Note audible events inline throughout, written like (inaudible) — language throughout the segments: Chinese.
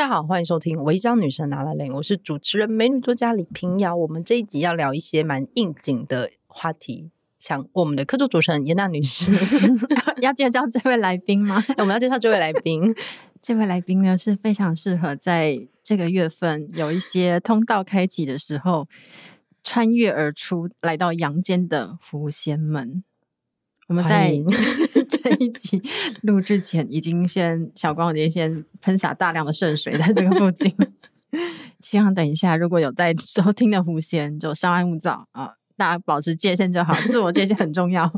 大家好，欢迎收听《违章女神 lalaLand》，我是主持人美女作家李平遥。我们这一集要聊一些蛮应景的话题，像我们的客座主持人严娜女士，(laughs) 要介绍这位来宾吗？(laughs) 我们要介绍这位来宾，(laughs) 这位来宾呢是非常适合在这个月份有一些通道开启的时候，穿越而出来到阳间的狐仙们。我们在 (laughs) 这一集录制前，已经先小光已经先喷洒大量的圣水在这个附近。(laughs) 希望等一下如果有在收听的狐仙，就稍安勿躁啊，大家保持界限就好，自我界限很重要。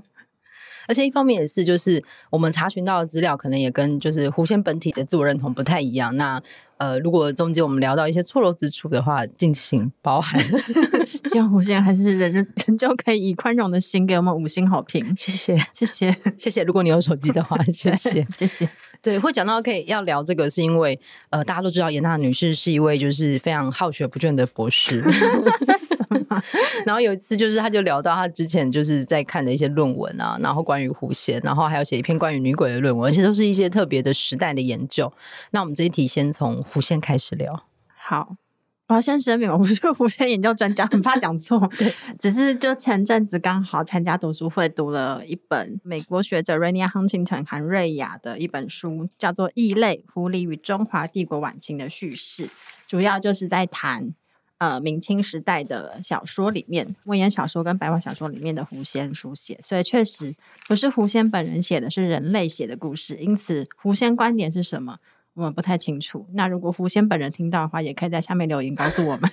而且一方面也是，就是我们查询到的资料，可能也跟就是狐仙本体的自我认同不太一样。那呃，如果中间我们聊到一些错漏之处的话，敬请包涵。(laughs) 希望狐仙还是人人人就可以以宽容的心给我们五星好评，谢谢，谢谢，谢谢。如果你有手机的话，(laughs) 谢谢，谢谢。对，会讲到可以要聊这个，是因为呃，大家都知道严娜女士是一位就是非常好学不倦的博士。(laughs) (laughs) 然后有一次就是，他就聊到他之前就是在看的一些论文啊，然后关于狐仙，然后还有写一篇关于女鬼的论文，而且都是一些特别的时代的研究。那我们这一题先从狐仙开始聊。好。我要先声明，我不是狐仙研究专家，很怕讲错。(laughs) 对，只是就前阵子刚好参加读书会，读了一本美国学者 Rania Huntington 韩瑞雅的一本书，叫做《异类：狐狸与中华帝国晚清的叙事》，主要就是在谈呃明清时代的小说里面，文言小说跟白话小说里面的狐仙书写，所以确实不是狐仙本人写的，是人类写的故事。因此，狐仙观点是什么？我们不太清楚。那如果狐仙本人听到的话，也可以在下面留言告诉我们。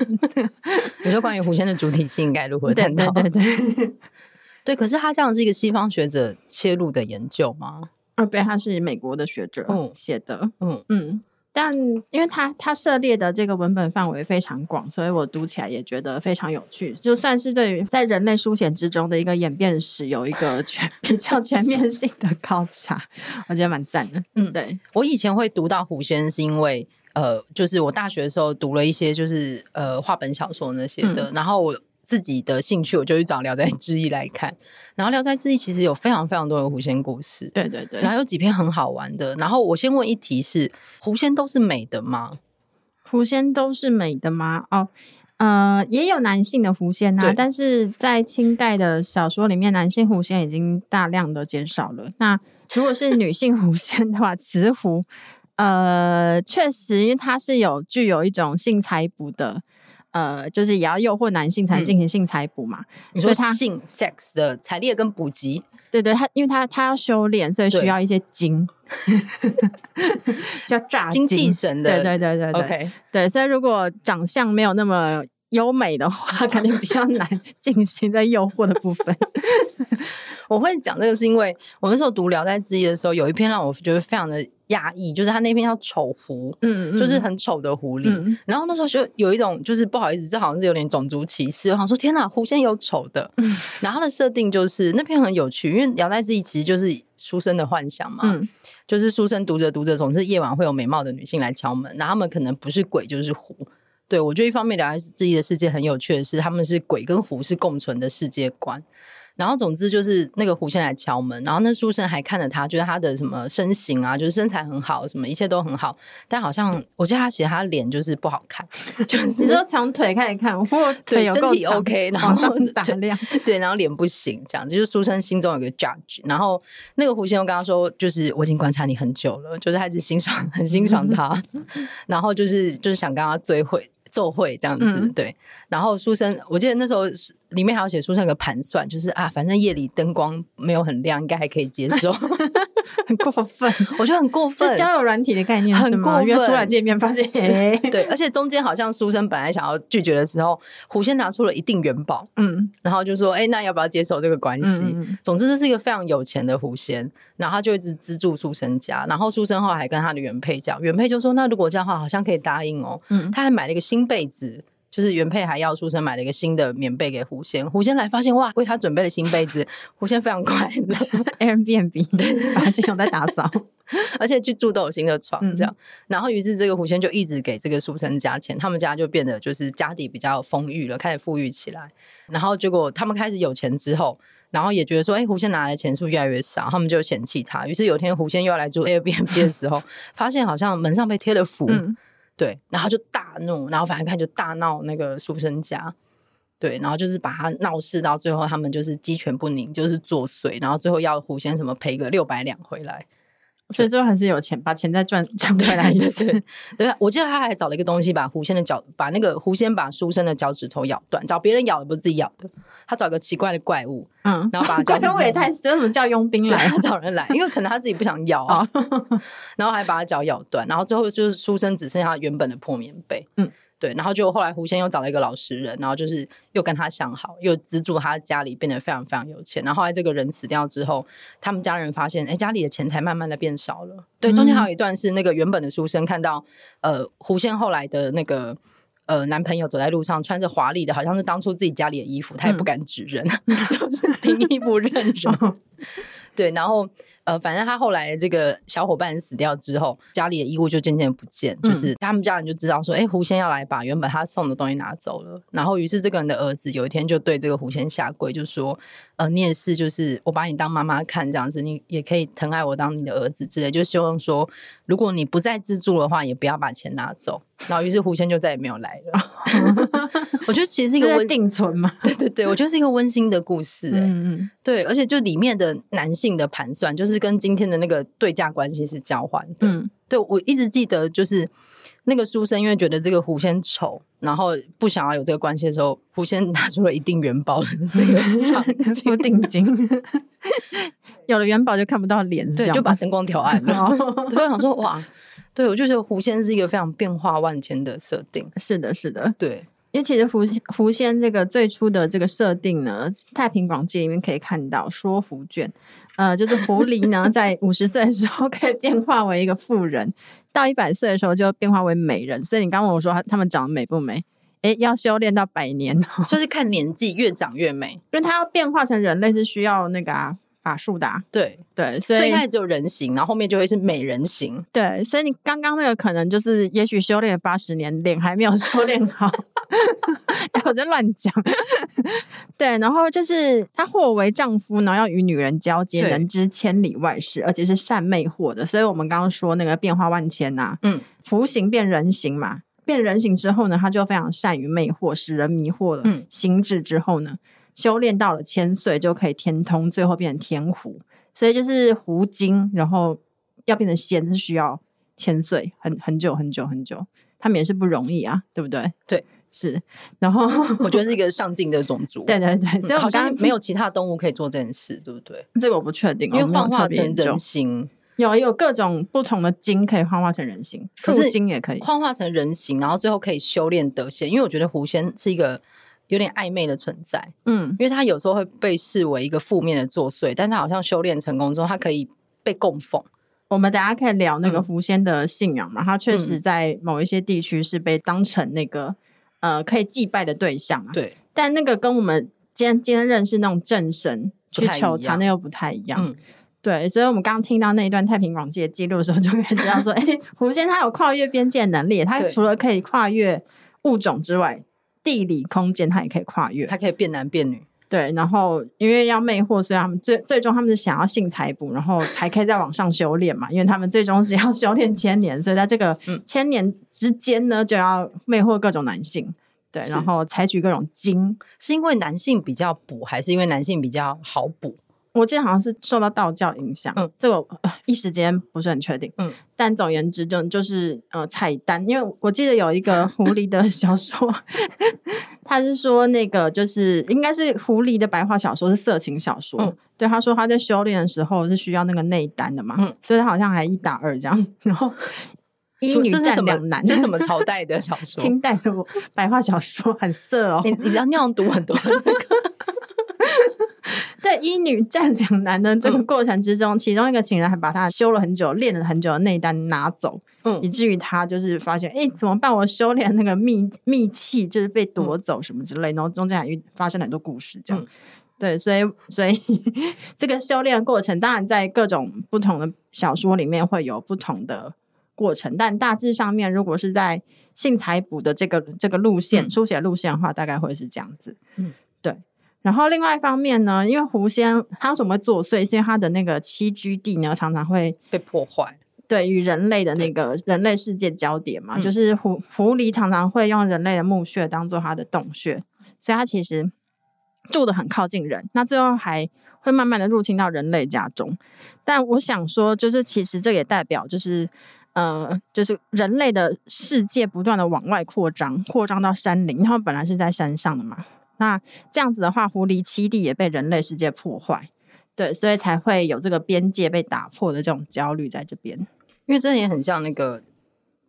(laughs) 你说关于狐仙的主体性应该如何探讨？对对对对，(laughs) 对。可是他这样是一个西方学者切入的研究吗？啊，对，他是美国的学者写的。嗯嗯。嗯但因为他他涉猎的这个文本范围非常广，所以我读起来也觉得非常有趣。就算是对于在人类书写之中的一个演变史，有一个全 (laughs) 比较全面性的考察，我觉得蛮赞的。嗯，对，我以前会读到狐仙，是因为呃，就是我大学的时候读了一些就是呃话本小说那些的，嗯、然后我。自己的兴趣，我就去找《聊斋志异》来看。(laughs) 然后《聊斋志异》其实有非常非常多的狐仙故事，对对对。然后有几篇很好玩的。然后我先问一题是：狐仙都是美的吗？狐仙都是美的吗？哦，呃，也有男性的狐仙啊，但是在清代的小说里面，男性狐仙已经大量的减少了。那如果是女性狐仙的话，(laughs) 雌狐，呃，确实，因为它是有具有一种性采补的。呃，就是也要诱惑男性才能进行性采补嘛。你说他性 sex 的采猎跟补给，对对，他因为他他要修炼，所以需要一些精，(laughs) 需要炸精气神的。对对对对对，OK，对，所以如果长相没有那么优美的话，(laughs) 肯定比较难进行在诱惑的部分。(laughs) 我会讲这个是因为我那时候读《聊斋志异》的时候，有一篇让我觉得非常的。压抑，就是他那篇叫丑狐，嗯，嗯，就是很丑的狐狸。嗯、然后那时候就有一种，就是不好意思，这好像是有点种族歧视。我想说，天哪，狐仙有丑的。嗯、(laughs) 然后他的设定就是那篇很有趣，因为聊斋志异其实就是书生的幻想嘛，嗯、就是书生读着读着，总是夜晚会有美貌的女性来敲门，然后他们可能不是鬼就是狐。对，我觉得一方面聊斋志异的世界很有趣的是，他们是鬼跟狐是共存的世界观。然后总之就是那个狐仙来敲门，然后那书生还看着他，觉得他的什么身形啊，就是身材很好，什么一切都很好，但好像我记得他写他脸就是不好看，(laughs) 就是你说长腿看一看，或对身体 OK，然后打量 (laughs) 对，然后脸不行，这样就是书生心中有个 judge，然后那个狐仙又跟他说，就是我已经观察你很久了，就是还是欣赏很欣赏他，(laughs) 然后就是就是想跟他追会。奏会这样子，嗯、对，然后书生，我记得那时候里面还有写书生有个盘算，就是啊，反正夜里灯光没有很亮，应该还可以接受。(laughs) (laughs) 很过分，(laughs) 我觉得很过分。交友软体的概念很过分。约出来见面，发现，(laughs) 哎、对，而且中间好像书生本来想要拒绝的时候，狐仙拿出了一定元宝，嗯，然后就说，哎、欸，那要不要接受这个关系？嗯、总之，这是一个非常有钱的狐仙，然后他就一直资助书生家，然后书生后来还跟他的原配讲，原配就说，那如果这样的话，好像可以答应哦。嗯，他还买了一个新被子。就是原配还要出生买了一个新的棉被给狐仙，狐仙来发现哇，为他准备了新被子，狐仙非常快乐。(laughs) Airbnb (laughs) 对，发现有在打扫，(laughs) 而且去住都有新的床这样。嗯、然后于是这个狐仙就一直给这个书生加钱，他们家就变得就是家底比较丰裕了，开始富裕起来。然后结果他们开始有钱之后，然后也觉得说，哎，狐仙拿来的钱是不是越来越少？他们就嫌弃他。于是有天狐仙又要来住 Airbnb 的时候，发现好像门上被贴了符。嗯对，然后就大怒，然后反正他就大闹那个书生家，对，然后就是把他闹事到最后，他们就是鸡犬不宁，就是作祟，然后最后要狐仙什么赔个六百两回来。所以最后还是有钱，把钱再赚 (laughs) 赚回来一次。(laughs) 对，对，我记得他还找了一个东西，把狐仙的脚，把那个狐仙把书生的脚趾头咬断，找别人咬的，不是自己咬的。他找个奇怪的怪物，嗯，然后把他 (laughs) 脚趾头。怪物也太死，为什么叫佣兵来？他找人来，因为可能他自己不想咬啊。然后还把他脚咬断，然后最后就是书生只剩下原本的破棉被。嗯。对，然后就后来狐仙又找了一个老实人，然后就是又跟他相好，又资助他家里变得非常非常有钱。然后后来这个人死掉之后，他们家人发现，哎，家里的钱财慢慢的变少了。对，中间还有一段是那个原本的书生看到，呃，狐仙后来的那个呃男朋友走在路上，穿着华丽的，好像是当初自己家里的衣服，他也不敢指认，(laughs) 就是凭衣服认人。(laughs) 对，然后。呃，反正他后来这个小伙伴死掉之后，家里的衣物就渐渐不见，嗯、就是他们家人就知道说，哎，狐仙要来把原本他送的东西拿走了。然后，于是这个人的儿子有一天就对这个狐仙下跪，就说，呃，你也是，就是我把你当妈妈看这样子，你也可以疼爱我当你的儿子之类，就希望说，如果你不再资助的话，也不要把钱拿走。然后，于是狐仙就再也没有来了。(laughs) 我觉得其实是一个温定存嘛，对对对，我觉得是一个温馨的故事，欸。嗯嗯，对，而且就里面的男性的盘算，就是跟今天的那个对价关系是交换的。嗯，对，我一直记得，就是那个书生因为觉得这个狐仙丑，然后不想要有这个关系的时候，狐仙拿出了一定元宝的这个付定金，(laughs) 有了元宝就看不到脸，对，就把灯光调暗了。(laughs) 对，我想说哇。对，我就觉得狐仙是一个非常变化万千的设定。是的，是的，对。因为其实狐狐仙这个最初的这个设定呢，《太平广记》里面可以看到说狐卷，呃，就是狐狸呢 (laughs) 在五十岁的时候可以变化为一个妇人，到一百岁的时候就变化为美人。所以你刚问我说他他们长得美不美？诶，要修炼到百年，就是看年纪越长越美，因为它要变化成人类是需要那个啊。法术的、啊，对对，所以最开始只有人形，然后后面就会是美人形。对，所以你刚刚那个可能就是，也许修炼了八十年，脸还没有 (laughs) 修炼好。(laughs) 哎，我在乱讲。(laughs) 对，然后就是他或为丈夫，然后要与女人交接，能知千里外事，而且是善魅惑的。所以我们刚刚说那个变化万千呐、啊，嗯，服形变人形嘛，变人形之后呢，他就非常善于魅惑，使人迷惑了。嗯，心智之后呢？修炼到了千岁就可以天通，最后变成天狐，所以就是狐精，然后要变成仙是需要千岁，很很久很久很久，他们也是不容易啊，对不对？对，是。然后我觉得是一个上进的种族，(laughs) 对对对，所以我好像没有其他动物可以做这件事，对不对？这个我不确定，因为幻化成人形，有有各种不同的精可以幻化成人形，可是精也可以幻化成人形，然后最后可以修炼得仙，因为我觉得狐仙是一个。有点暧昧的存在，嗯，因为他有时候会被视为一个负面的作祟，但他好像修炼成功之后，他可以被供奉。我们等下可以聊那个狐仙的信仰嘛，他确实在某一些地区是被当成那个呃可以祭拜的对象啊。对，但那个跟我们今天今天认识那种正神去求他，那又不太一样。嗯，对，所以我们刚刚听到那一段太平广记的记录的时候，就可以知道说，(laughs) 哎，狐仙他有跨越边界能力，他除了可以跨越物种之外。地理空间，它也可以跨越，它可以变男变女。对，然后因为要魅惑，所以他们最最终他们是想要性财补，然后才可以再往上修炼嘛。因为他们最终是要修炼千年，所以在这个千年之间呢，就要魅惑各种男性。对，然后采取各种精，是因为男性比较补，还是因为男性比较好补？我记得好像是受到道教影响，嗯，这个一时间不是很确定，嗯，但总而言之就就是呃彩蛋，因为我记得有一个狐狸的小说，(laughs) 他是说那个就是应该是狐狸的白话小说是色情小说，嗯，对，他说他在修炼的时候是需要那个内丹的嘛，嗯，所以他好像还一打二这样，然后一女战两男，这是什么 (laughs) 朝代的小说？清代的白话小说很色哦，你你知道那样读很多这个。(laughs) 在一女战两男的这个过程之中，嗯、其中一个情人还把他修了很久、练了很久的内丹拿走，嗯，以至于他就是发现，哎，怎么办？我修炼那个秘 (laughs) 秘器就是被夺走什么之类，嗯、然后中间还发生了很多故事，这样，嗯、对，所以 (laughs) 所以这个修炼过程，当然在各种不同的小说里面会有不同的过程，但大致上面，如果是在性财补的这个这个路线、嗯、书写路线的话，大概会是这样子，嗯。然后另外一方面呢，因为狐仙它为什么会作祟？是因为它的那个栖居地呢，常常会被破坏。对与人类的那个人类世界交叠嘛，就是狐狐狸常常会用人类的墓穴当做它的洞穴，所以它其实住的很靠近人，那最后还会慢慢的入侵到人类家中。但我想说，就是其实这也代表就是。呃，就是人类的世界不断的往外扩张，扩张到山林。他们本来是在山上的嘛，那这样子的话，狐狸栖地也被人类世界破坏，对，所以才会有这个边界被打破的这种焦虑在这边。因为这也很像那个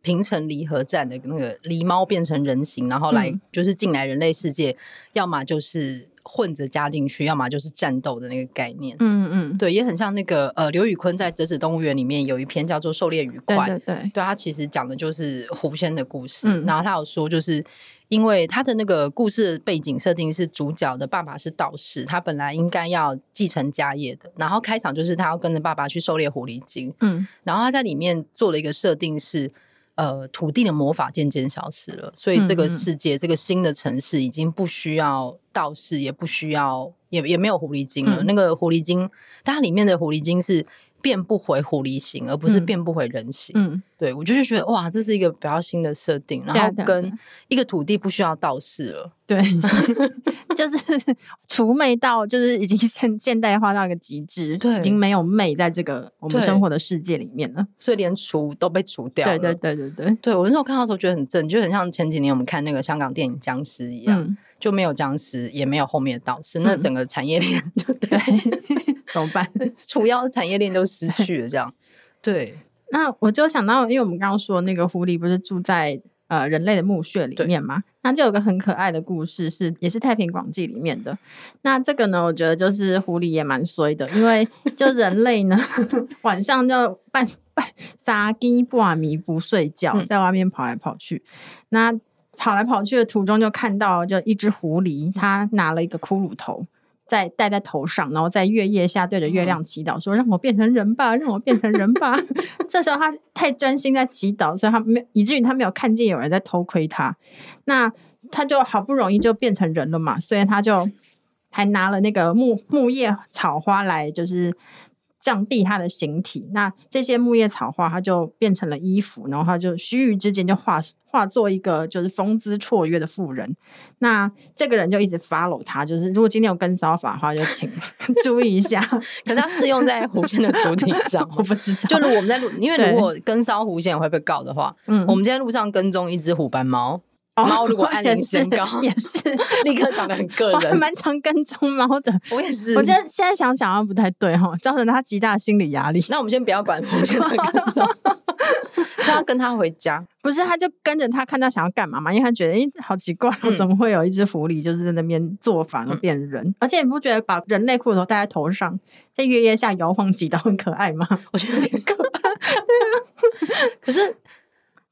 平城离合战的那个狸猫变成人形，然后来就是进来人类世界，嗯、要么就是。混着加进去，要么就是战斗的那个概念。嗯嗯，对，也很像那个呃，刘宇坤在《折纸动物园》里面有一篇叫做《狩猎愉快》。对对对，对他其实讲的就是狐仙的故事。嗯，然后他有说，就是因为他的那个故事背景设定是主角的爸爸是道士，他本来应该要继承家业的。然后开场就是他要跟着爸爸去狩猎狐狸精。嗯，然后他在里面做了一个设定是。呃，土地的魔法渐渐消失了，所以这个世界，嗯、这个新的城市已经不需要道士，也不需要，也也没有狐狸精了。嗯、那个狐狸精，它里面的狐狸精是。变不回狐狸形，而不是变不回人形。嗯，对，我就是觉得哇，这是一个比较新的设定，然后跟一个土地不需要道士了。对，(laughs) 就是除魅到就是已经现现代化到一个极致，对，已经没有魅在这个我们生活的世界里面了，所以连除都被除掉了。对对对对对，对我那时候看到的时候觉得很正，就很像前几年我们看那个香港电影《僵尸》一样，嗯、就没有僵尸，也没有后面的道士，嗯、那整个产业链 (laughs) 就对。怎么办？(laughs) 主要产业链都失去了，这样。对，那我就想到，因为我们刚刚说那个狐狸不是住在呃人类的墓穴里面吗？那就有个很可爱的故事，是也是《太平广记》里面的。那这个呢，我觉得就是狐狸也蛮衰的，因为就人类呢 (laughs) 晚上就半半撒鸡半迷不睡觉，在外面跑来跑去。嗯、那跑来跑去的途中，就看到就一只狐狸，它拿了一个骷髅头。在戴在头上，然后在月夜下对着月亮祈祷，说：“让我变成人吧，让我变成人吧。(laughs) ”这时候他太专心在祈祷，所以他没以至于他没有看见有人在偷窥他。那他就好不容易就变成人了嘛，所以他就还拿了那个木木叶草花来，就是。降低他的形体，那这些木叶草花，它就变成了衣服，然后它就须臾之间就化化作一个就是风姿绰约的妇人。那这个人就一直 follow 他，就是如果今天有跟骚法的话，就请 (laughs) 注意一下。可是他适用在狐仙的主体上，(laughs) 我不知道。就如果我们在路，因为如果跟骚狐仙会被告的话，嗯，我们今天路上跟踪一只虎斑猫。猫如果 (laughs) 按铃身高也是，也是立刻想得很个人。蛮常跟踪猫的，我也是。我觉得现在想想好像不太对哈，造成他极大心理压力。那我们先不要管狐仙的跟踪，(laughs) 他要跟他回家，不是？他就跟着他，看他想要干嘛嘛？因为他觉得，哎、欸，好奇怪，怎么会有一只狐狸就是在那边做法而变人？嗯、而且你不觉得把人类骷髅头戴在头上，在月夜下摇晃几刀很可爱吗？我觉得有点可爱。(laughs) 可是。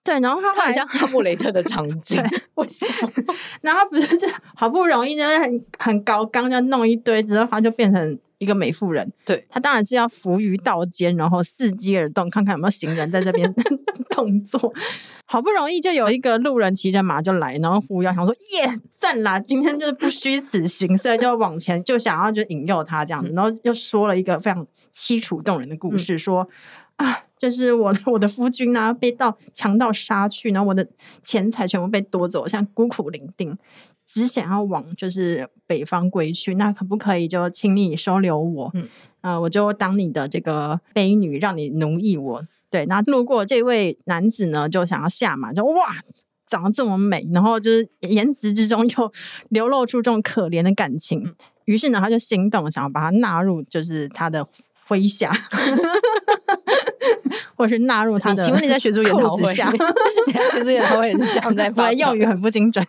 对，然后他，他很像哈姆雷特的场景，(laughs) 为什么？(laughs) 然后不是就好不容易就很很高刚，就弄一堆之后，他就变成一个美妇人。对，他当然是要伏于道间，然后伺机而动，看看有没有行人在这边 (laughs) 动作。好不容易就有一个路人骑着马就来，然后呼要想说耶赞啦，今天就是不虚此行，所以就往前就想要就引诱他这样子，然后又说了一个非常凄楚动人的故事，嗯、说。啊，就是我的 (laughs) 我的夫君啊，被盗强盗杀去，然后我的钱财全部被夺走，像孤苦伶仃，只想要往就是北方归去。那可不可以就请你收留我？嗯，呃，我就当你的这个婢女，让你奴役我。对，那路过这位男子呢，就想要下马，就哇，长得这么美，然后就是颜值之中 (laughs) 又流露出这种可怜的感情。于是呢，他就心动，想要把他纳入，就是他的。麾下，(laughs) 或是纳入他的。请问你在学术研讨会？(laughs) 你在学术研讨会也是这样在 (laughs) 发？用语很不精准。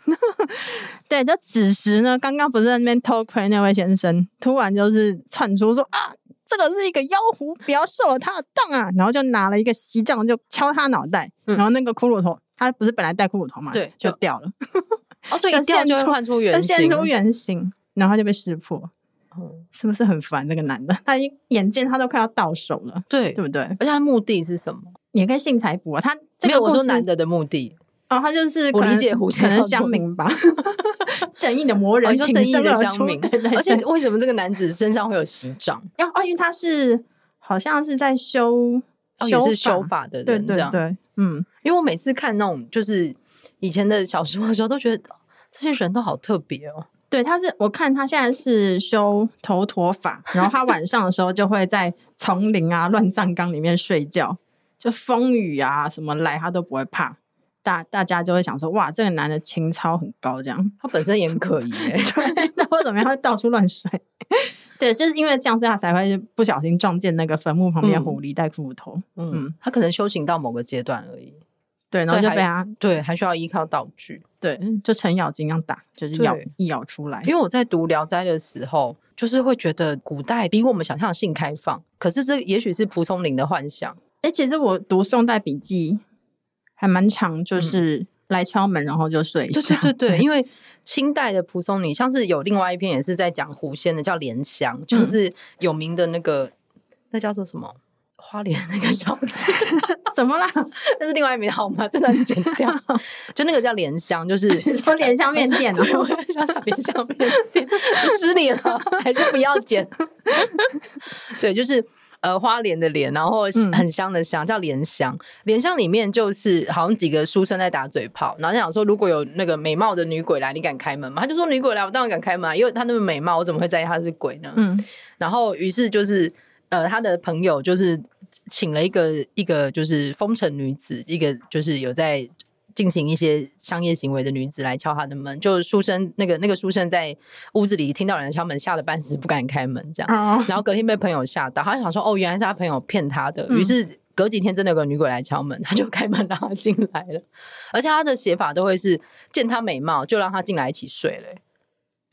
(laughs) 对，就此时呢，刚刚不是在那边偷窥那位先生，突然就是窜出说啊，这个是一个妖狐，不要受了他的当啊！然后就拿了一个锡杖就敲他脑袋，嗯、然后那个骷髅头，他不是本来戴骷髅头嘛，对，就掉了。哦，所以一掉就会换出原形，现出原形，然后他就被识破。是不是很烦？这个男的，(laughs) 他一眼见他都快要到手了，对对不对？而且他目的是什么？也可以幸财卜啊。他没有我说男的的目的哦，他就是我理解狐仙可能乡民吧，(laughs) 正义的魔人，你说正义的乡民。对对。而且为什么这个男子身上会有锡杖？要哦，因为他是好像是在修也是修法的人，这样对，对，嗯，因为我每次看那种就是以前的小说的时候，都觉得这些人都好特别哦。对，他是我看他现在是修头陀法，然后他晚上的时候就会在丛林啊、乱葬岗里面睡觉，就风雨啊什么来他都不会怕。大大家就会想说，哇，这个男的情操很高，这样他本身也很可疑，(laughs) 对，那为什么会到处乱睡？(laughs) 对，就是因为这样子他才会不小心撞见那个坟墓旁边狐狸带骷髅头。嗯，嗯，他可能修行到某个阶段而已。对，然后就被他对，还需要依靠道具。对，就程咬金一样打，就是咬一咬出来。因为我在读《聊斋》的时候，就是会觉得古代比我们想象性开放。可是这也许是蒲松龄的幻想。哎，其实我读宋代笔记还蛮长，就是来敲门，然后就睡一下。对对对，因为清代的蒲松龄，像是有另外一篇也是在讲狐仙的，叫《莲香》，就是有名的那个，那叫做什么？花莲那个小姐，(laughs) 什么啦？(laughs) 那是另外一名好吗，真的很剪掉。(laughs) 就那个叫莲香，就是说莲香面店啊，我想讲莲香面店，失礼了，还是不要剪。对，就是呃花莲的莲，然后很香的香，叫莲香。莲香里面就是好像几个书生在打嘴炮，然后就想说，如果有那个美貌的女鬼来，你敢开门吗？他就说女鬼来，我当然敢开门，因为她那么美貌，我怎么会在意她是鬼呢？嗯，然后于是就是呃他的朋友就是。请了一个一个就是风尘女子，一个就是有在进行一些商业行为的女子来敲他的门。就书生那个那个书生在屋子里听到有人敲门，吓得半死，不敢开门。这样，然后隔天被朋友吓到，他就想说：“哦，原来是他朋友骗他的。”于是隔几天真的有个女鬼来敲门，他就开门让他进来了。而且他的写法都会是见她美貌就让她进来一起睡了，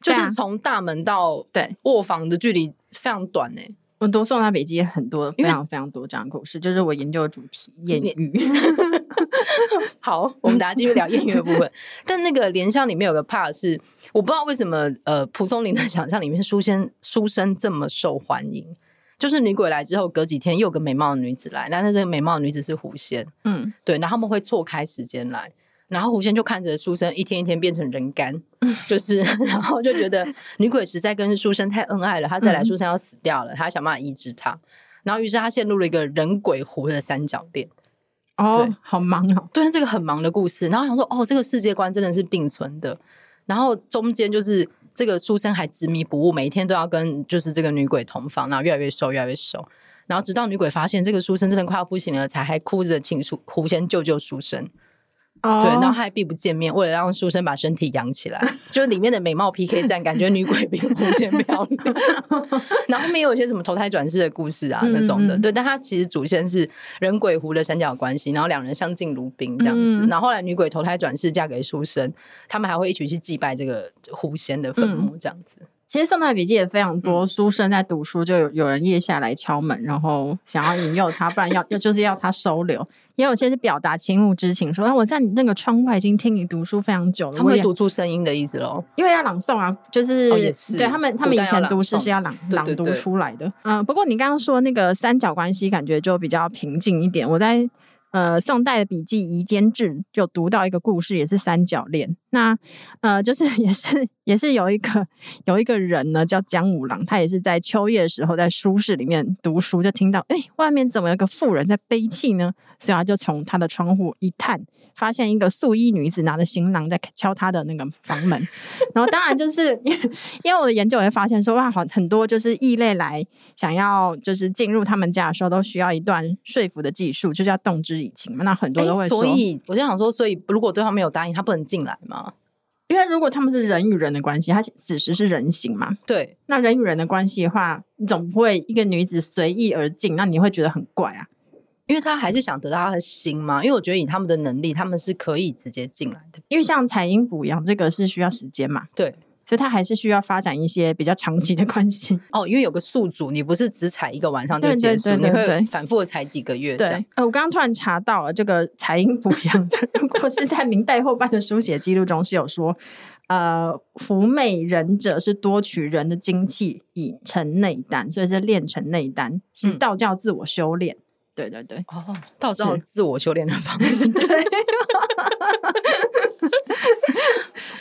就是从大门到对卧房的距离非常短呢。我读宋代笔记很多，非常非常多这样的故事，就是我研究的主题艳遇。(laughs) 好，我们等下继续聊艳遇的部分。但那个莲香里面有个 part 是，我不知道为什么，呃，蒲松龄的 (laughs) 想象里面书仙书生这么受欢迎，就是女鬼来之后，隔几天又有个美貌的女子来，但是这个美貌的女子是狐仙，嗯，对，然后他们会错开时间来。然后狐仙就看着书生一天一天变成人干，就是，(laughs) 然后就觉得女鬼实在跟书生太恩爱了，他再来书生要死掉了，他想办法医治他，然后于是他陷入了一个人鬼狐的三角恋。哦，好忙哦，对，是个很忙的故事。然后想说，哦，这个世界观真的是并存的。然后中间就是这个书生还执迷不悟，每一天都要跟就是这个女鬼同房，然后越来越瘦，越来越瘦。然后直到女鬼发现这个书生真的快要不行了，才还哭着请书狐仙救救书生。Oh. 对，然后他还避不见面，为了让书生把身体养起来，就是里面的美貌 PK 战，感觉女鬼比狐仙漂亮。(laughs) 然后后面有一些什么投胎转世的故事啊，那种的。对，但他其实祖先是人鬼狐的三角关系，然后两人相敬如宾这样子。然后后来女鬼投胎转世嫁给书生，他们还会一起去祭拜这个狐仙的坟墓这样子。其实宋代笔记也非常多，书生在读书就有有人夜下来敲门，然后想要引诱他，不然要要就是要他收留。也有些是表达情慕之情，说我在你那个窗外已经听你读书非常久了。他们会读出声音的意思喽？因为要朗诵啊，就是、哦、也是对他们，他们以前读诗是要朗朗读出来的。嗯，不过你刚刚说那个三角关系，感觉就比较平静一点。我在。呃，宋代的笔记《夷坚志》就读到一个故事，也是三角恋。那呃，就是 (laughs) 也是也是有一个有一个人呢，叫江五郎，他也是在秋夜的时候在书室里面读书，就听到哎，外面怎么有个妇人在悲泣呢？所以他就从他的窗户一探。发现一个素衣女子拿着行囊在敲他的那个房门，然后当然就是 (laughs) 因为我的研究也发现说哇，好很多就是异类来想要就是进入他们家的时候，都需要一段说服的技术，就叫动之以情嘛。那很多都会说，所以我就想说，所以如果对方没有答应，他不能进来吗？因为如果他们是人与人的关系，他此时是人形嘛，对，那人与人的关系的话，你总不会一个女子随意而进，那你会觉得很怪啊。因为他还是想得到他的心嘛，因为我觉得以他们的能力，他们是可以直接进来的。因为像彩音补阳这个是需要时间嘛，对，所以他还是需要发展一些比较长期的关系。(laughs) 哦，因为有个宿主，你不是只采一个晚上就结束，对对对对对，你会反复的采几个月。对，呃，我刚刚突然查到了这个采阴补阳的，如果是在明代后半的书写记录中是有说，呃，狐媚人者是多取人的精气以成内丹，所以是练成内丹，是道教自我修炼。嗯对对对，哦，道教自我修炼的方 (laughs) 式。对，(laughs)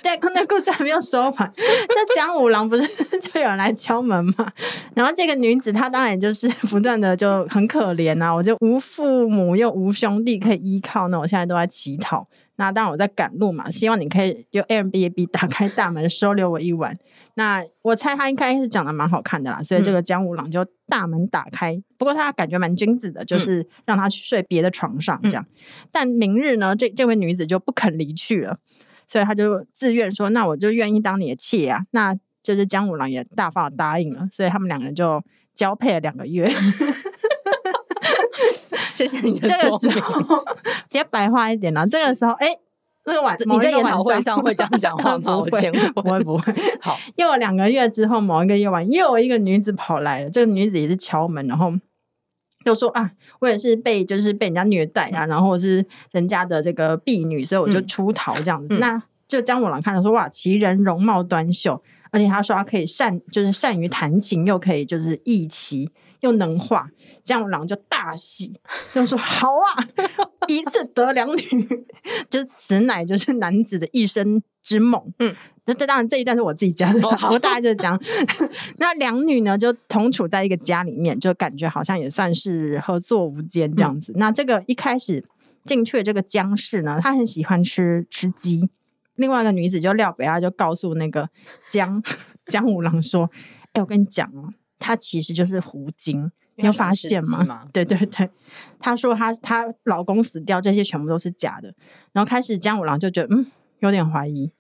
对，那故事事还没有说完。那江五郎不是 (laughs) 就有人来敲门嘛？然后这个女子她当然就是不断的就很可怜啊，我就无父母又无兄弟可以依靠，那我现在都在乞讨。那当然我在赶路嘛，希望你可以用 Airbnb 打开大门收留我一晚。那我猜他应该是长得蛮好看的啦，所以这个江五郎就大门打开。嗯、不过他感觉蛮君子的，就是让他去睡别的床上这样。嗯、但明日呢，这这位女子就不肯离去了，所以他就自愿说：“那我就愿意当你的妾啊。”那就是江五郎也大方的答应了，所以他们两个人就交配了两个月。谢谢你的时候比较白话一点啦，这个时候哎。诶那个晚，你在研讨会上会这样讲话 (laughs) 吗？我会，不会，不会。好，(laughs) 又有两个月之后，某一个夜晚，又有一个女子跑来了。这个女子也是敲门，然后就说啊，我也是被就是被人家虐待啊，嗯、然后是人家的这个婢女，所以我就出逃这样子。嗯、那就江五郎看到说哇，其人容貌端秀，而且他说他可以善，就是善于弹琴，又可以就是弈棋。又能画，江五郎就大喜，就说：“好啊，(laughs) 一次得两女，(laughs) 就是此乃就是男子的一生之梦。”嗯，这这当然这一段是我自己加的，哦、我大概就是讲，(laughs) 那两女呢就同处在一个家里面，就感觉好像也算是合作无间这样子。嗯、那这个一开始进去的这个江氏呢，他很喜欢吃吃鸡。另外一个女子就廖北亚就告诉那个江江五郎说：“哎、欸，我跟你讲哦。”她其实就是狐精，你有发现吗？对对对，她说她她老公死掉，这些全部都是假的。然后开始江五郎就觉得嗯有点怀疑。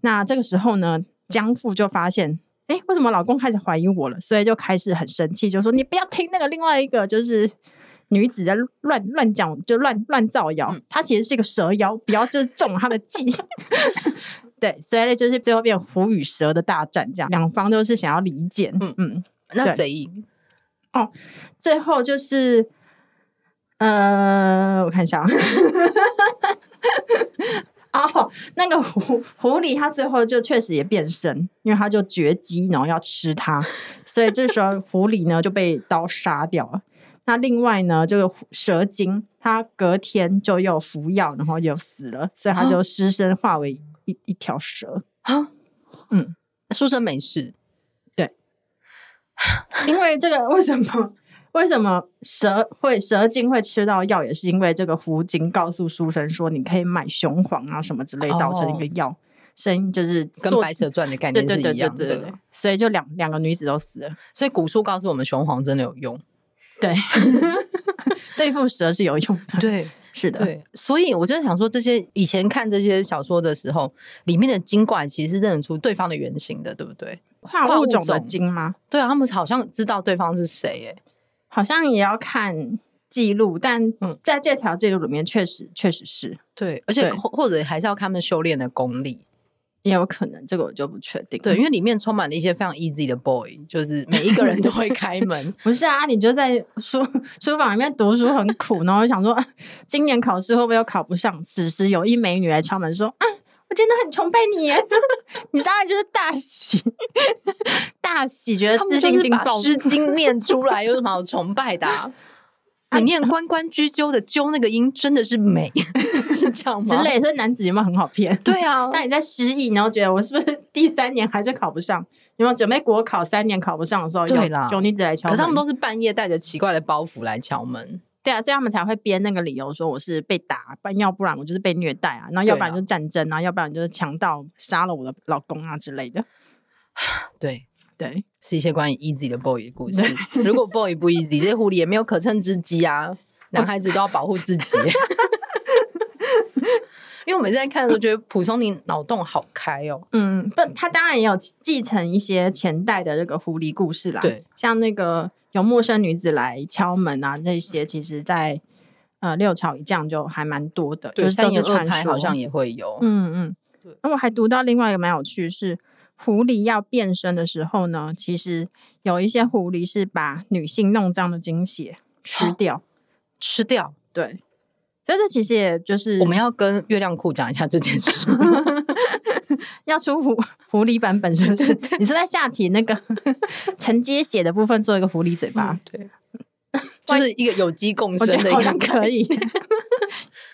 那这个时候呢，江父就发现，哎，为什么老公开始怀疑我了？所以就开始很生气，就说你不要听那个另外一个就是女子在乱乱讲，就乱乱造谣。她其实是一个蛇妖，不要就是中了她的计。(laughs) 对，所以就是最后变狐与蛇的大战，这样两方都是想要离间。嗯嗯。那谁赢？哦，最后就是，呃，我看一下啊，哦，那个狐狐狸，它最后就确实也变身，因为它就绝迹，然后要吃它，所以这时候狐狸呢就被刀杀掉了。那另外呢，这个蛇精，它隔天就又服药，然后又死了，所以它就尸身化为一、哦、一条蛇啊，嗯，书生没事。(laughs) 因为这个为什么为什么蛇会蛇精会吃到药，也是因为这个狐精告诉书生说，你可以买雄黄啊什么之类，捣成一个药，生就是跟白蛇传的概念是一样的，所以就两两个女子都死了。所以古书告诉我们，雄黄真的有用，对，(laughs) 对付蛇是有用的，对。是的，对，所以我真的想说，这些以前看这些小说的时候，里面的精怪其实是认得出对方的原型的，对不对？跨物种的精吗？对啊，他们好像知道对方是谁，哎，好像也要看记录，但在这条记录里面，确实确实是对，而且或或者还是要看他们修炼的功力。也有可能，这个我就不确定。对，因为里面充满了一些非常 easy 的 boy，就是每一个人都会开门。(laughs) 不是啊，你就在书书房里面读书很苦，然后想说，啊，(laughs) 今年考试会不会又考不上？此时有一美女来敲门说：“啊，我真的很崇拜你！” (laughs) 你当然就是大喜，大喜，觉得自信心爆，把诗经念出来，有什么好崇拜的啊？你 (laughs) 念“关关雎鸠”的“鸠”那个音真的是美，(laughs) 是这样吗？之类，这男子有没有很好骗？对啊，(laughs) 那你在失忆，然后觉得我是不是第三年还是考不上？有没有准备国考三年考不上的时候，对啦，有女子来敲门。可是他们都是半夜带着奇怪的包袱来敲门。对啊，所以他们才会编那个理由，说我是被打，要不然我就是被虐待啊，然后要不然就是战争啊，要不然就是强盗杀了我的老公啊之类的。(sighs) 对。对，是一些关于 easy 的 boy 的故事。如果 boy 不 easy，这些狐狸也没有可乘之机啊。男孩子都要保护自己。(laughs) 因为我每次在看的时候，觉得蒲松龄脑洞好开哦。嗯，不，他当然也有继承一些前代的这个狐狸故事啦。对，像那个有陌生女子来敲门啊，这些其实在呃六朝一将就还蛮多的。就是都是传说好像也会有。嗯嗯，对。那我还读到另外一个蛮有趣是。狐狸要变身的时候呢，其实有一些狐狸是把女性弄脏的精血吃掉，吃掉。对，所以这其实也就是我们要跟月亮裤讲一下这件事，(laughs) 要出狐狐狸版本是不是？你是在下体那个 (laughs) 承接血的部分做一个狐狸嘴巴，对，就是一个有机共生的一个可以。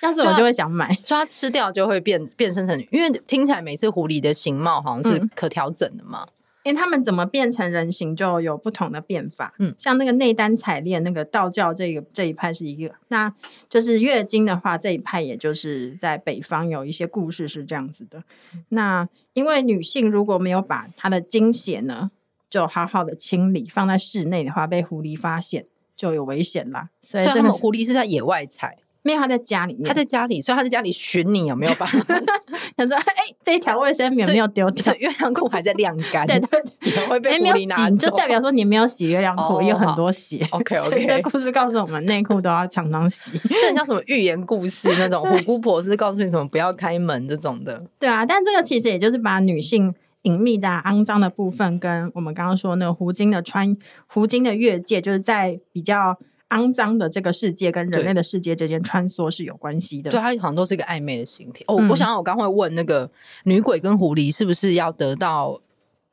要是我就会想买，(laughs) 说它吃掉就会变变身成，因为听起来每次狐狸的形貌好像是可调整的嘛。嗯因为他们怎么变成人形就有不同的变法，嗯，像那个内丹采炼那个道教这个这一派是一个，那就是月经的话这一派也就是在北方有一些故事是这样子的。那因为女性如果没有把她的经血呢，就好好的清理放在室内的话，被狐狸发现就有危险啦。所以这个狐狸是在野外采。没有，他在家里面。他在家里，所以他在家里寻你有没有办法？(laughs) 想说，哎、欸，这一条卫生棉没有丢掉，月亮裤还在晾干。对 (laughs) 对对，会被狐狸拿走，就代表说你没有洗月亮裤，有很多血。OK OK，这故事告诉我们，内裤都要常常洗。(laughs) 这很像什么寓言故事那种，虎姑婆是告诉你什么不要开门这种的。对啊，但这个其实也就是把女性隐秘的、肮脏的部分，跟我们刚刚说那个狐精的穿狐精的越界，就是在比较。肮脏的这个世界跟人类的世界之间穿梭是有关系的，对，它好像都是一个暧昧的形体。哦，嗯、我想我刚会问那个女鬼跟狐狸是不是要得到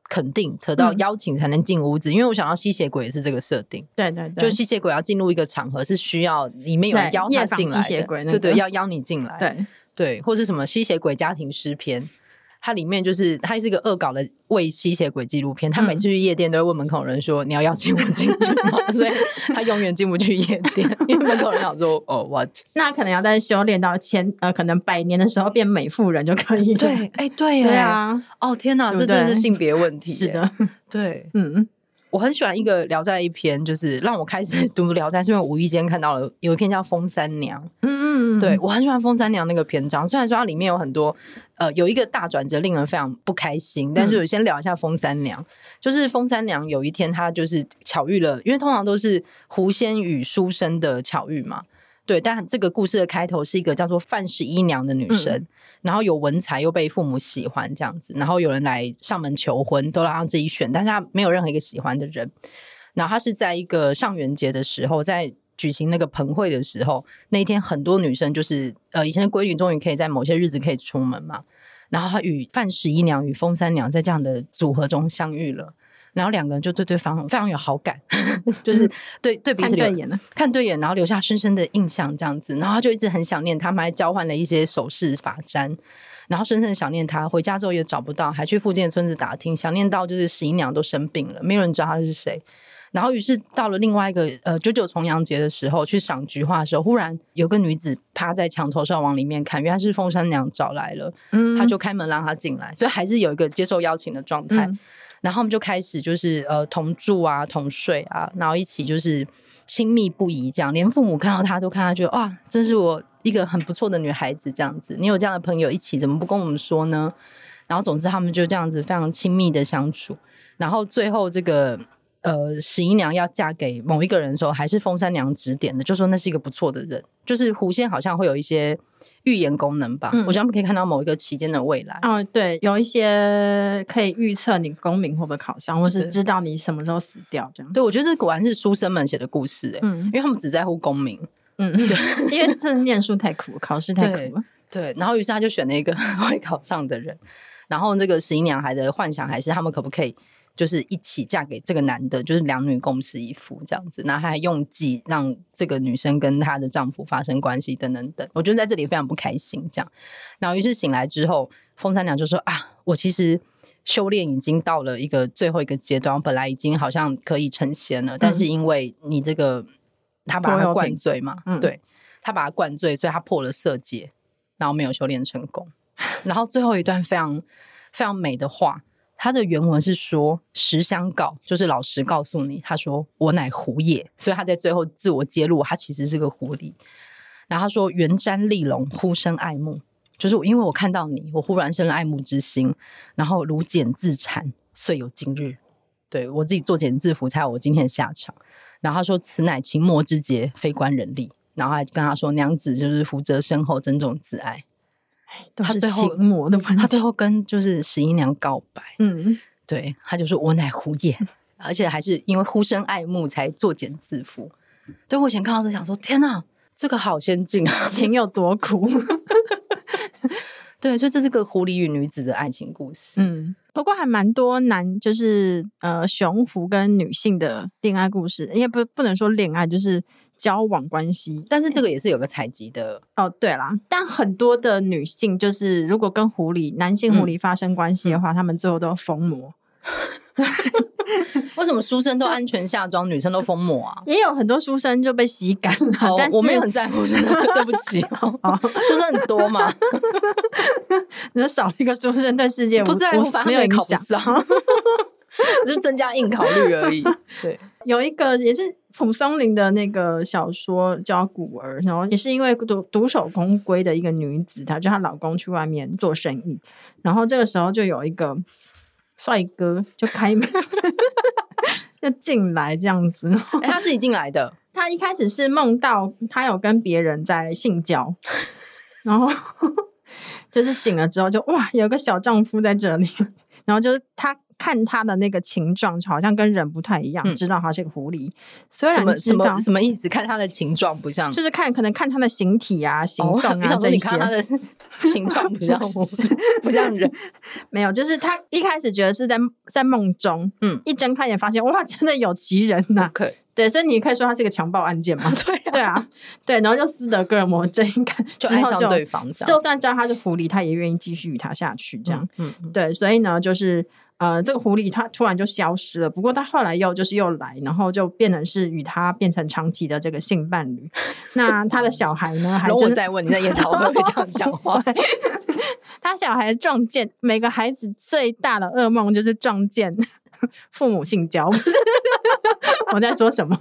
肯定、得到邀请才能进屋子？嗯、因为我想到吸血鬼也是这个设定，对对对，就吸血鬼要进入一个场合是需要里面有人邀他进来的，对，对，对对，要邀你进来，对。对，或是什么吸血鬼家庭诗篇。它里面就是它是一个恶搞的伪吸血鬼纪录片。他每次去夜店都会问门口人说：“你要邀请我进去吗？” (laughs) 所以他永远进不去夜店，因为门口人想说：“哦，what？” 那可能要在修炼到千呃，可能百年的时候变美妇人就可以。对，哎、欸，对，(laughs) 对啊。哦，天哪，对对这真的是性别问题。(laughs) 是的，对，嗯。我很喜欢一个聊斋一篇，就是让我开始读聊斋，是因为无意间看到了有一篇叫《风三娘》。嗯嗯，对，我很喜欢《风三娘》那个篇章，虽然说它里面有很多呃有一个大转折，令人非常不开心。但是我先聊一下《风三娘》，就是风三娘有一天她就是巧遇了，因为通常都是狐仙与书生的巧遇嘛。对，但这个故事的开头是一个叫做范十一娘的女生。嗯然后有文采又被父母喜欢这样子，然后有人来上门求婚，都让他自己选，但是她没有任何一个喜欢的人。然后她是在一个上元节的时候，在举行那个盆会的时候，那一天很多女生就是呃以前的闺女终于可以在某些日子可以出门嘛。然后她与范十一娘与风三娘在这样的组合中相遇了。然后两个人就对对方非常有好感，(laughs) 就是对对彼此对眼了，看对眼，然后留下深深的印象，这样子。然后他就一直很想念他们，还交换了一些首饰发簪，然后深深想念他。回家之后也找不到，还去附近的村子打听，想念到就是十一娘都生病了，没有人知道他是谁。然后于是到了另外一个呃九九重阳节的时候，去赏菊花的时候，忽然有个女子趴在墙头上往里面看，原来是风三娘找来了，嗯，她就开门让她进来，所以还是有一个接受邀请的状态。嗯然后我们就开始就是呃同住啊同睡啊，然后一起就是亲密不已这样，连父母看到他都看他觉得哇，真是我一个很不错的女孩子这样子。你有这样的朋友一起，怎么不跟我们说呢？然后总之他们就这样子非常亲密的相处。然后最后这个呃十一娘要嫁给某一个人的时候，还是封三娘指点的，就说那是一个不错的人，就是狐仙好像会有一些。预言功能吧，嗯、我觉得他们可以看到某一个期间的未来。哦，对，有一些可以预测你功名会不会考上，或是知道你什么时候死掉这样。对，我觉得这果然是书生们写的故事哎，嗯，因为他们只在乎功名，嗯因为真的念书太苦，考试太苦了，对。然后于是他就选了一个 (laughs) 会考上的人，然后这个十一娘还在幻想还是他们可不可以？就是一起嫁给这个男的，就是两女共侍一夫这样子，然后还用计让这个女生跟她的丈夫发生关系等等等。我觉得在这里非常不开心，这样。然后于是醒来之后，风三娘就说：“啊，我其实修炼已经到了一个最后一个阶段，本来已经好像可以成仙了，嗯、但是因为你这个他把他灌醉嘛，嗯、对，他把他灌醉，所以他破了色戒，然后没有修炼成功。(laughs) 然后最后一段非常非常美的话。”他的原文是说：“实相告，就是老实告诉你，他说我乃狐也，所以他在最后自我揭露，他其实是个狐狸。然后他说：‘原瞻丽容，忽生爱慕，就是因为我看到你，我忽然生了爱慕之心。然后如茧自缠，遂有今日。对我自己作茧自缚，才有我今天的下场。然后他说：‘此乃情魔之劫，非关人力。’然后还跟他说：‘娘子就是福泽深厚，珍重自爱。’”他最后，他最后跟就是十一娘告白，嗯，对，他就说：“我乃狐也，而且还是因为呼声爱慕才作茧自缚。”对，我以前看到就想说：“天哪，这个好先进啊，情有多苦。(laughs) ” (laughs) 对，所以这是个狐狸与女子的爱情故事。嗯，不过还蛮多男，就是呃，雄狐跟女性的恋爱故事，因为不不能说恋爱，就是交往关系。但是这个也是有个采集的哦。对啦，但很多的女性就是如果跟狐狸、男性狐狸发生关系的话，他、嗯、们最后都要封魔。(laughs) 为什么书生都 (laughs) 安全下装，女生都疯魔啊？也有很多书生就被吸干了。哦、但我没有很在乎，(laughs) 对不起。哦、书生很多嘛，你说少了一个书生对世界不在乎，反正没有影响，只是增加硬考率而已。对，有一个也是蒲松龄的那个小说叫《古儿》，然后也是因为独独守空闺的一个女子，她就她老公去外面做生意，然后这个时候就有一个。帅哥就开门，(laughs) 就进来这样子。哎、欸，他自己进来的。他一开始是梦到他有跟别人在性交，然后就是醒了之后就哇，有个小丈夫在这里，(laughs) 然后就是他。看他的那个形状，好像跟人不太一样，嗯、知道他是个狐狸。虽然知道什么什么意思？看他的形状不像，就是看可能看他的形体啊、行动啊、哦、这些。你看他的 (laughs) 形状不像狐，不像人。(laughs) 没有，就是他一开始觉得是在在梦中，嗯，一睁开眼发现哇，真的有其人呐、啊。Okay. 对，所以你可以说他是一个强暴案件嘛？(laughs) 对啊，对啊，对，然后就斯德哥尔摩症一看，就爱上对方，就算知道他是狐狸，他也愿意继续与他下去，这样。嗯，嗯对，所以呢，就是。呃，这个狐狸它突然就消失了，不过它后来又就是又来，然后就变成是与它变成长期的这个性伴侣。那他的小孩呢？还我再问你在研讨会这样讲话？(laughs) 他小孩撞见每个孩子最大的噩梦就是撞见父母性交，不是 (laughs) 我在说什么？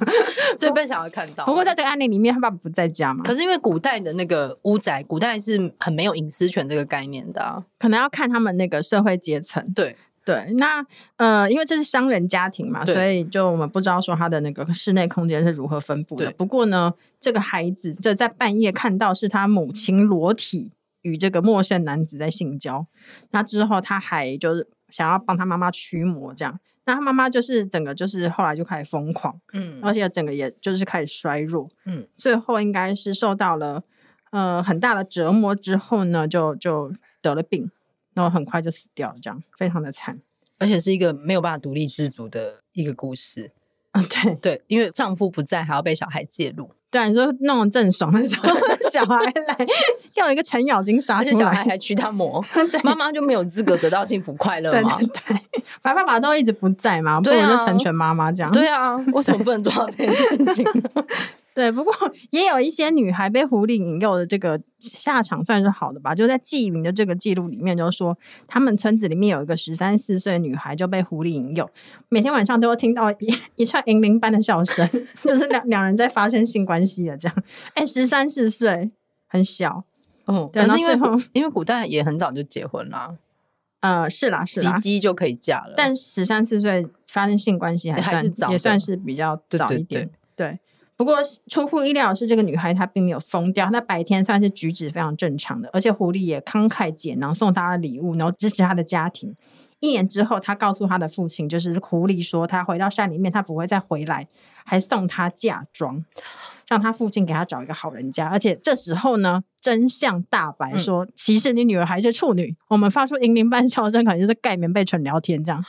所以被小孩看到。不过在这个案例里面，他爸爸不在家嘛？可是因为古代的那个屋宅，古代是很没有隐私权这个概念的啊，可能要看他们那个社会阶层。对。对，那呃，因为这是商人家庭嘛，所以就我们不知道说他的那个室内空间是如何分布的。不过呢，这个孩子就在半夜看到是他母亲裸体与这个陌生男子在性交，那之后他还就是想要帮他妈妈驱魔，这样，那他妈妈就是整个就是后来就开始疯狂，嗯，而且整个也就是开始衰弱，嗯，最后应该是受到了呃很大的折磨之后呢，就就得了病。然后很快就死掉了，这样非常的惨，而且是一个没有办法独立自主的一个故事啊！对对，因为丈夫不在，还要被小孩介入。对，你说弄得郑爽的时候，(laughs) 小孩来要一个程咬金杀出来，而且小孩还驱他魔，妈妈就没有资格得到幸福快乐吗？对，对，对，反正爸爸都一直不在嘛，不能就成全妈妈这样。对啊，为什么不能做到这件事情？(laughs) 对，不过 (laughs) 也有一些女孩被狐狸引诱的这个下场算是好的吧。就在纪云的这个记录里面，就说他们村子里面有一个十三四岁的女孩就被狐狸引诱，每天晚上都会听到一 (laughs) 一串银铃般的笑声，(laughs) 就是两两人在发生性关系的这样。哎，十三四岁很小，嗯，对，可是因为因为古代也很早就结婚啦，呃，是啦是啦，及笄就可以嫁了，但十三四岁发生性关系还算还是早，也算是比较早一点，对，对，对。对不过出乎意料的是，这个女孩她并没有疯掉，她白天算是举止非常正常的，而且狐狸也慷慨解囊送她的礼物，然后支持她的家庭。一年之后，她告诉她的父亲，就是狐狸说她回到山里面，她不会再回来，还送她嫁妆，让她父亲给她找一个好人家。而且这时候呢，真相大白，说、嗯、其实你女儿还是处女。我们发出银铃般笑声，可能就是盖棉被纯聊天这样。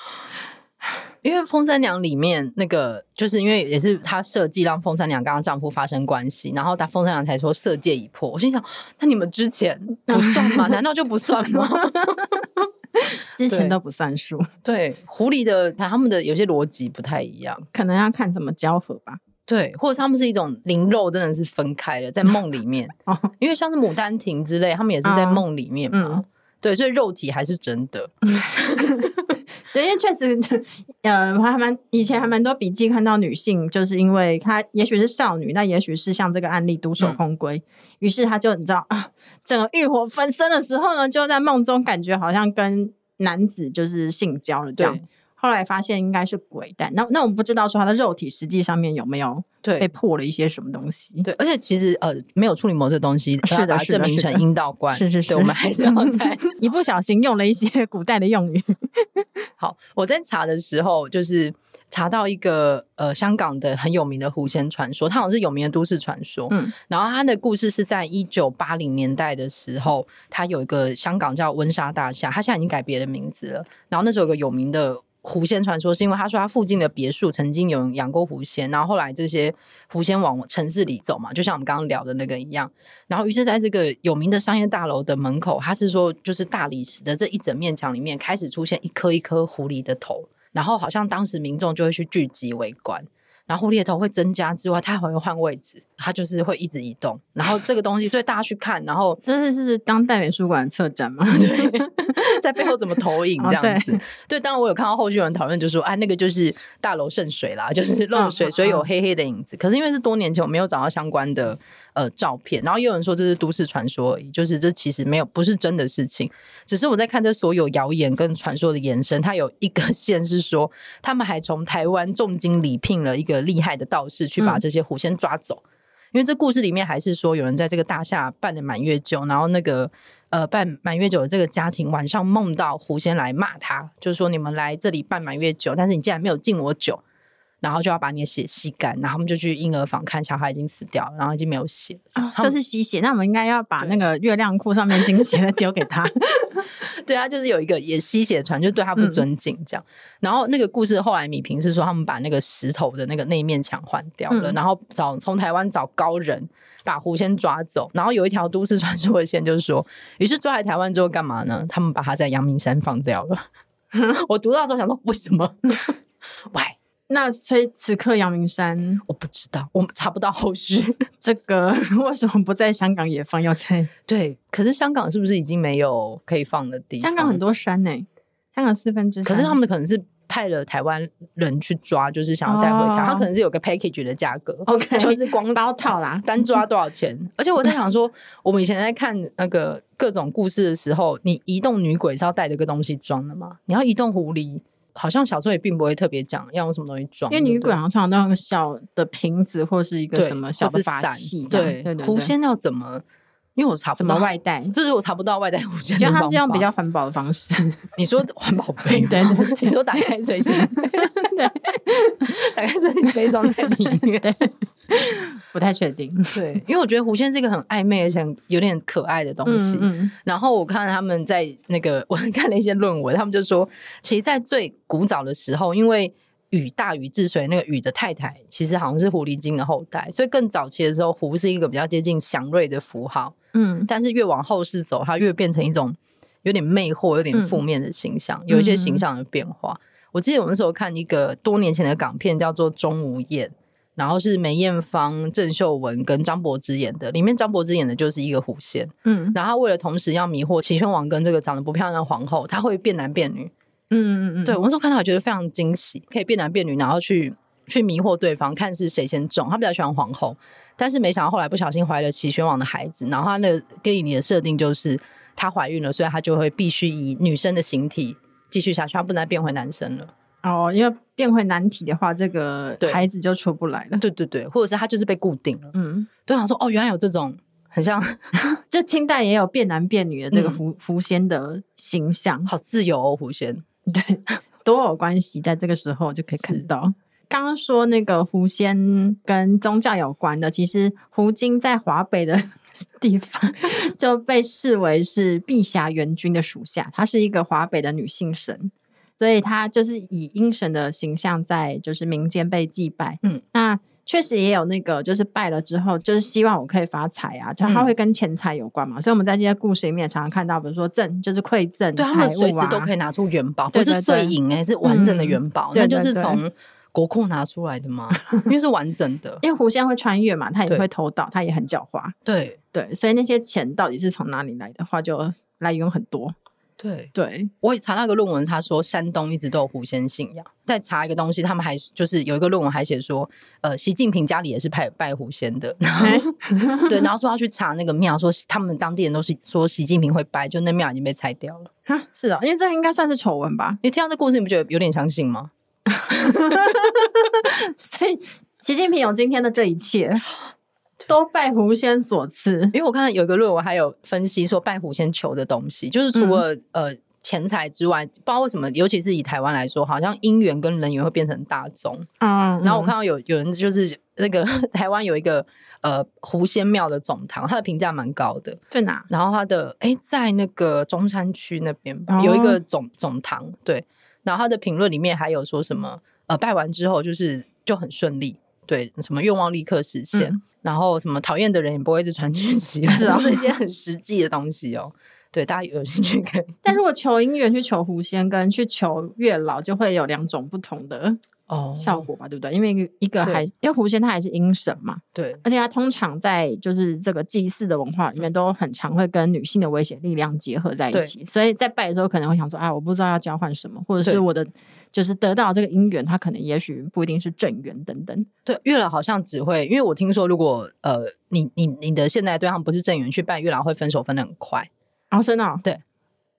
因为风三娘里面那个，就是因为也是她设计让风三娘跟她丈夫发生关系，然后她风三娘才说色戒已破。我心想，那你们之前不算吗？难道就不算吗？(laughs) 之前都不算数。对，狐狸的他们的有些逻辑不太一样，可能要看怎么交合吧。对，或者他们是一种灵肉，真的是分开了，在梦里面。哦，因为像是《牡丹亭》之类，他们也是在梦里面嘛。嗯对，所以肉体还是真的。(laughs) 对，因为确实，呃，还蛮以前还蛮多笔记看到女性，就是因为她也许是少女，那也许是像这个案例独守空闺，嗯、于是她就你知道啊，(laughs) 整个欲火焚身的时候呢，就在梦中感觉好像跟男子就是性交了这样。后来发现应该是鬼，蛋那那我们不知道说他的肉体实际上面有没有对被破了一些什么东西？对，而且其实呃没有处女膜这东西，是的，证明成阴道观，是是是，我们还是要在 (laughs) 一不小心用了一些古代的用语。(laughs) 好，我在查的时候就是查到一个呃香港的很有名的狐仙传说，它好像是有名的都市传说。嗯，然后它的故事是在一九八零年代的时候，它有一个香港叫温莎大厦，它现在已经改别的名字了。然后那时候有个有名的。狐仙传说，是因为他说他附近的别墅曾经有人养过狐仙，然后后来这些狐仙往城市里走嘛，就像我们刚刚聊的那个一样。然后于是在这个有名的商业大楼的门口，他是说就是大理石的这一整面墙里面开始出现一颗一颗狐狸的头，然后好像当时民众就会去聚集围观。然后狐狸的头会增加之外，它还会换位置，它就是会一直移动。然后这个东西，所以大家去看，然后这是是当代美术馆策展嘛？(laughs) 对，在背后怎么投影这样子？哦、对，对，当然我有看到后续有人讨论，就说啊，那个就是大楼渗水啦，就是 (laughs) 漏水，所以有黑黑的影子。可是因为是多年前，我没有找到相关的。呃，照片，然后也有人说这是都市传说而已，就是这其实没有，不是真的事情，只是我在看这所有谣言跟传说的延伸，它有一个 (laughs) 线是说，他们还从台湾重金礼聘了一个厉害的道士去把这些狐仙抓走，嗯、因为这故事里面还是说有人在这个大厦办的满月酒，然后那个呃办满月酒的这个家庭晚上梦到狐仙来骂他，就是说你们来这里办满月酒，但是你竟然没有敬我酒。然后就要把你的血吸干，然后他们就去婴儿房看小孩已经死掉了，然后已经没有血，哦、就是吸血。那我们应该要把那个月亮裤上面精血 (laughs) 丢给他。对啊，就是有一个也吸血传，就对他不尊敬这样。嗯、然后那个故事后来米平是说，他们把那个石头的那个那一面墙换掉了，嗯、然后找从台湾找高人把狐仙抓走。然后有一条都市传说的线，就是说，于是抓来台湾之后干嘛呢？他们把他在阳明山放掉了。(laughs) 我读到之后想说，为什么？(laughs) Why？那所以此刻阳明山我不知道，我们查不到后续。(laughs) 这个 (laughs) 为什么不在香港也放？要在 (laughs) 对，可是香港是不是已经没有可以放的地方？香港很多山呢、欸，香港四分之三。可是他们可能是派了台湾人去抓，就是想要带回台。哦、他可能是有个 package 的价格，OK，就是光包套啦，单抓多少钱？而且我在想说，我们以前在看那个各种故事的时候，你移动女鬼是要带着个东西装的吗？你要移动狐狸？好像小时候也并不会特别讲要用什么东西装，因为女鬼好像常常都用个小的瓶子或是一个什么小的法器。对对对，狐仙要怎么？因为我查不到外带，就是我查不到外带狐仙。因为他是用比较环保的方式。你说环保杯？对对，你说打开水仙，对，打开水仙杯装在里面。对。(laughs) 不太确定，(laughs) 对，因为我觉得狐仙是一个很暧昧而且有点可爱的东西。嗯嗯、然后我看他们在那个，我看了一些论文，他们就说，其实，在最古早的时候，因为禹大禹治水，那个禹的太太其实好像是狐狸精的后代，所以更早期的时候，狐是一个比较接近祥瑞的符号。嗯，但是越往后世走，它越变成一种有点魅惑、有点负面的形象，嗯、有一些形象的变化。嗯、我记得我那时候看一个多年前的港片，叫做《钟无艳》。然后是梅艳芳、郑秀文跟张柏芝演的，里面张柏芝演的就是一个狐仙，嗯，然后他为了同时要迷惑齐宣王跟这个长得不漂亮的皇后，他会变男变女，嗯嗯嗯，对，我那时候看到我觉得非常惊喜，可以变男变女，然后去去迷惑对方，看是谁先中。他比较喜欢皇后，但是没想到后来不小心怀了齐宣王的孩子，然后他那个电影里的设定就是她怀孕了，所以她就会必须以女生的形体继续下去，她不能再变回男生了。哦，因为变回男体的话，这个孩子就出不来了。对对对，或者是他就是被固定了。嗯，对，想说哦，原来有这种很像，(laughs) 就清代也有变男变女的这个狐、嗯、狐仙的形象，好自由哦，狐仙。对，(laughs) 都有关系，在这个时候就可以看到。刚刚说那个狐仙跟宗教有关的，其实狐精在华北的地方 (laughs) 就被视为是碧霞元君的属下，她是一个华北的女性神。所以他就是以阴神的形象在就是民间被祭拜，嗯，那确实也有那个就是拜了之后，就是希望我可以发财啊，就他会跟钱财有关嘛。嗯、所以我们在这些故事里面也常常看到，比如说赠就是馈赠，对，他们随时都可以拿出元宝，不是碎银哎，是完整的元宝，嗯、那就是从国库拿出来的嘛，因为是完整的。(laughs) 因为狐仙会穿越嘛，他也会偷盗，他也很狡猾，对对，所以那些钱到底是从哪里来的话，就来源很多。对对，我也查那个论文，他说山东一直都有狐仙信仰。再查一个东西，他们还就是有一个论文还写说，呃，习近平家里也是拜拜狐仙的。然后 (laughs) 对，然后说要去查那个庙，说他们当地人都是说习近平会拜，就那庙已经被拆掉了。哈，是啊，因为这应该算是丑闻吧？你听到这故事，你不觉得有点相信吗？(laughs) 所以习近平有今天的这一切。都拜狐仙所赐，(laughs) 因为我看到有一个论文还有分析说拜狐仙求的东西，就是除了、嗯、呃钱财之外，不知道为什么，尤其是以台湾来说，好像姻缘跟人缘会变成大宗。嗯，然后我看到有有人就是那个 (laughs) 台湾有一个呃狐仙庙的总堂，它的评价蛮高的，在哪？然后它的哎在那个中山区那边吧，有一个总总堂，对。然后他的评论里面还有说什么？呃，拜完之后就是就很顺利，对，什么愿望立刻实现，嗯、然后什么讨厌的人也不会一直传讯息，(laughs) 是啊，这些很实际的东西哦。对，大家有兴趣可以。但如果求姻缘去求狐仙，跟去求月老，就会有两种不同的。哦，效果吧，对不对？因为一个还因为狐仙他还是阴神嘛，对，而且他通常在就是这个祭祀的文化里面都很常会跟女性的危险力量结合在一起，所以在拜的时候可能会想说，啊，我不知道要交换什么，或者是我的对就是得到这个姻缘，他可能也许不一定是正缘等等。对，月老好像只会，因为我听说如果呃你你你的现在对象不是正缘，去拜月老会分手分的很快。哦，真的、哦？对，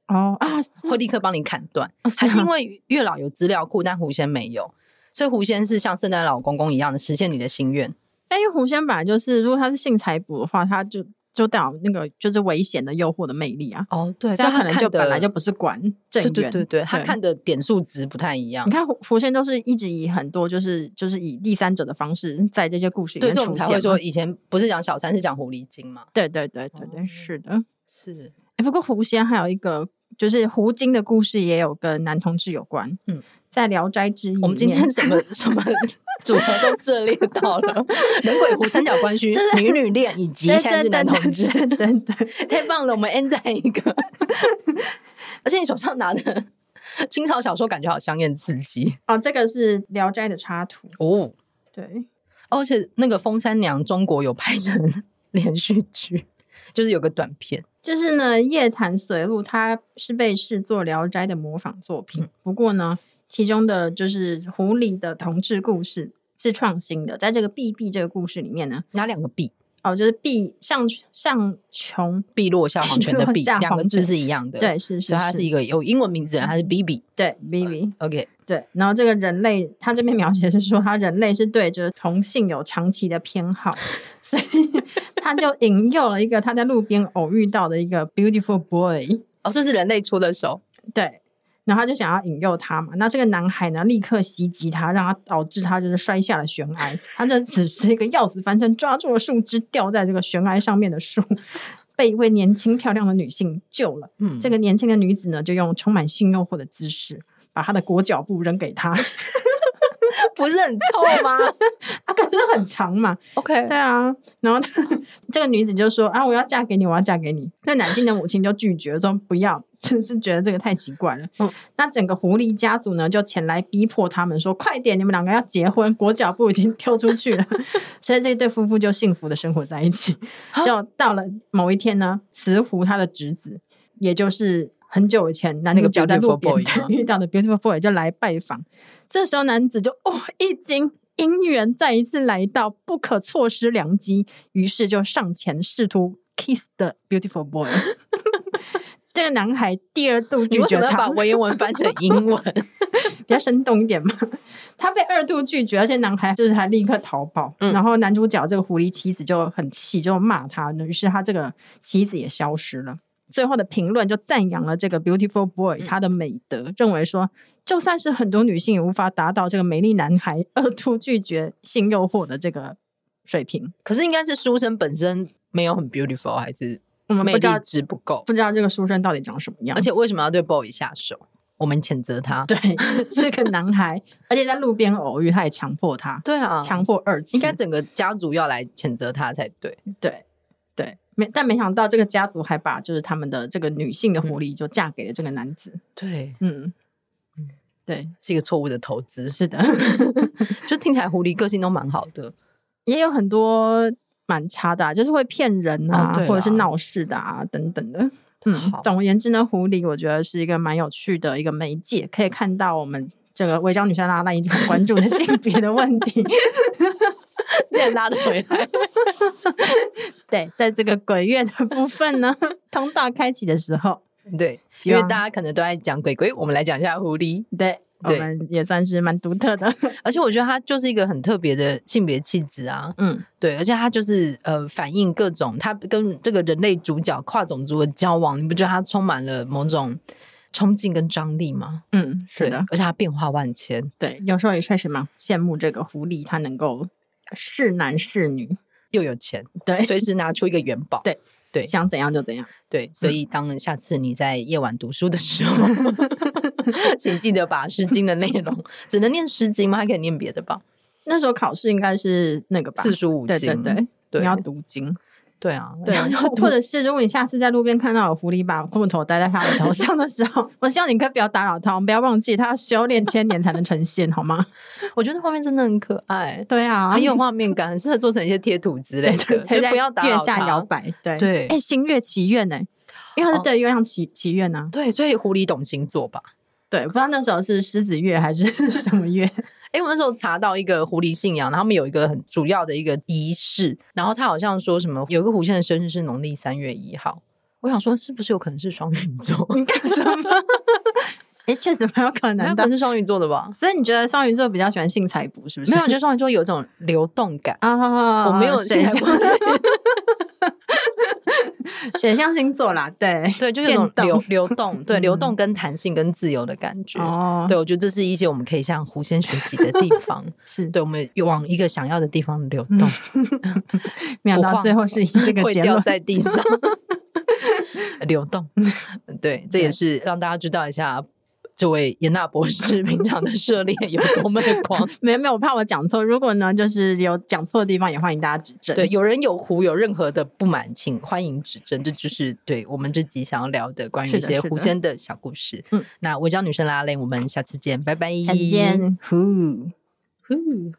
哦啊，会立刻帮你砍断，哦、是还是因为月老有资料库，但狐仙没有。所以狐仙是像圣诞老公公一样的实现你的心愿，但因为狐仙本来就是，如果他是性财卜的话，他就就代表那个就是危险的诱惑的魅力啊。哦，对，所以他可能就本来就不是管正缘，对对对对，他看的点数值不太一样。你看狐狐仙都是一直以很多就是就是以第三者的方式在这些故事里面出现，所以我们才会说以前不是讲小三，是讲狐狸精嘛？对对对对对，是的，是。哎，不过狐仙还有一个就是狐精的故事，也有跟男同志有关，嗯。在《聊斋志异》，我们今天什么什么 (laughs) 组合都涉猎到了，人鬼狐三角关系、是女女恋以及现在是男同志，对对，太棒了！我们 end 在一个，而且你手上拿的清朝小说，感觉好香艳刺激哦。这个是《聊斋》的插图哦，对，而且那个《风三娘》中国有拍成 (laughs) 连续剧，就是有个短片，就是呢，《夜谈随录》它是被视作《聊斋》的模仿作品，嗯、不过呢。其中的就是狐狸的同志故事是创新的，在这个 B B 这个故事里面呢，哪两个 B？？哦，就是毕上上穷碧落下黄泉的 (laughs) 碧，两个字是一样的。对，是是，它是一个有英文名字的，它是 BB。对，BB。OK，对。然后这个人类，他这边描写是说，他人类是对着同性有长期的偏好，(laughs) 所以他就引诱了一个他在路边偶遇到的一个 beautiful boy。哦，这是人类出的手。对。然后他就想要引诱他嘛，那这个男孩呢，立刻袭击他，让他导致他就是摔下了悬崖。他这此时一个要死翻身，抓住了树枝，吊在这个悬崖上面的树，被一位年轻漂亮的女性救了。嗯，这个年轻的女子呢，就用充满性诱惑的姿势，把她的裹脚布扔给他。(laughs) 不是很臭吗？(laughs) 啊，可是很长嘛。OK，对啊。然后 (laughs) 这个女子就说：“啊，我要嫁给你，我要嫁给你。”那男性的母亲就拒绝说：“不要，就是觉得这个太奇怪了。”嗯。那整个狐狸家族呢，就前来逼迫他们说：“快点，你们两个要结婚，裹脚布已经丢出去了。”所以这一对夫妇就幸福的生活在一起。就到了某一天呢，慈狐他的侄子，也就是很久以前男主角在路边遇到的 beautiful boy 就来拜访。这时候男子就哦一惊，姻缘再一次来到，不可错失良机，于是就上前试图 kiss the beautiful boy。(laughs) 这个男孩第二度拒绝他，把文言文翻成英文？(laughs) 比较生动一点嘛。他被二度拒绝，而且男孩就是他立刻逃跑。嗯、然后男主角这个狐狸妻子就很气，就骂他，于是他这个妻子也消失了。最后的评论就赞扬了这个 beautiful boy 他的美德，嗯、认为说，就算是很多女性也无法达到这个美丽男孩二度拒绝性诱惑的这个水平。可是应该是书生本身没有很 beautiful，还是我们魅力值不够？不知道这个书生到底长什么样？而且为什么要对 boy 下手？我们谴责他。对，(laughs) 是个男孩，而且在路边偶遇，他也强迫他。对啊，强迫二次，应该整个家族要来谴责他才对。对。没，但没想到这个家族还把就是他们的这个女性的狐狸就嫁给了这个男子。嗯、对，嗯，对，是一个错误的投资。是的，就听起来狐狸个性都蛮好的，也有很多蛮差的、啊，就是会骗人啊，哦、或者是闹事的啊等等的。嗯，总而言之呢，狐狸我觉得是一个蛮有趣的一个媒介，可以看到我们这个违章女生拉拉一直很关注的性别的问题。竟然拉得回来，(laughs) 对，在这个鬼月的部分呢，通道开启的时候，(laughs) 对，因为大家可能都在讲鬼鬼，我们来讲一下狐狸，对，对我们也算是蛮独特的，(laughs) 而且我觉得它就是一个很特别的性别气质啊，嗯，对，而且它就是呃反映各种，它跟这个人类主角跨种族的交往，你不觉得它充满了某种冲劲跟张力吗？嗯，是的，而且它变化万千，对，有时候也确实蛮羡慕这个狐狸，它能够。是男是女又有钱，对，随时拿出一个元宝，对对，想怎样就怎样，对。所以当下次你在夜晚读书的时候，(laughs) 请记得把《诗经》的内容只能念《诗经》吗？还可以念别的吧？那时候考试应该是那个吧，四书五经，对对对，你要读经。对啊，对，或者是如果你下次在路边看到有狐狸把木头戴在他的头上的时候，我希望你可以不要打扰他，我们不要忘记他要修炼千年才能成仙，好吗？我觉得画面真的很可爱，(laughs) 对啊，很有画面感，很适合做成一些贴图之类的，(laughs) 就不要打扰他。月下摇摆，对对。哎，星月祈愿呢？因为他是对月亮祈祈愿呢。对，所以狐狸懂星座吧？对，不知道那时候是狮子月还是 (laughs) 什么月。哎，我那时候查到一个狐狸信仰，他们有一个很主要的一个仪式，然后他好像说什么有一个狐仙的生日是农历三月一号，我想说是不是有可能是双鱼座？你干什么？哎，确实蛮有可能的，可能是双鱼座的吧？所以你觉得双鱼座比较喜欢性财卜，是不是？没有，我觉得双鱼座有一种流动感啊，我没有信财卜。(laughs) (laughs) 水象星座啦，对对，就有种流流动，对流动跟弹性跟自由的感觉。哦，对我觉得这是一些我们可以向狐仙学习的地方。(laughs) 是对，我们往一个想要的地方流动。没想到最后是以这个结论在地上流动。对，这也是让大家知道一下。这位严娜博士平常的涉猎有多么的广？(laughs) 没有没有，我怕我讲错。如果呢，就是有讲错的地方，也欢迎大家指正。对，有人有狐有任何的不满，请欢迎指正。这就是对我们这集想要聊的关于一些狐仙的小故事。嗯，那我叫女生拉链，我们下次见，拜拜，下次见，呼呼。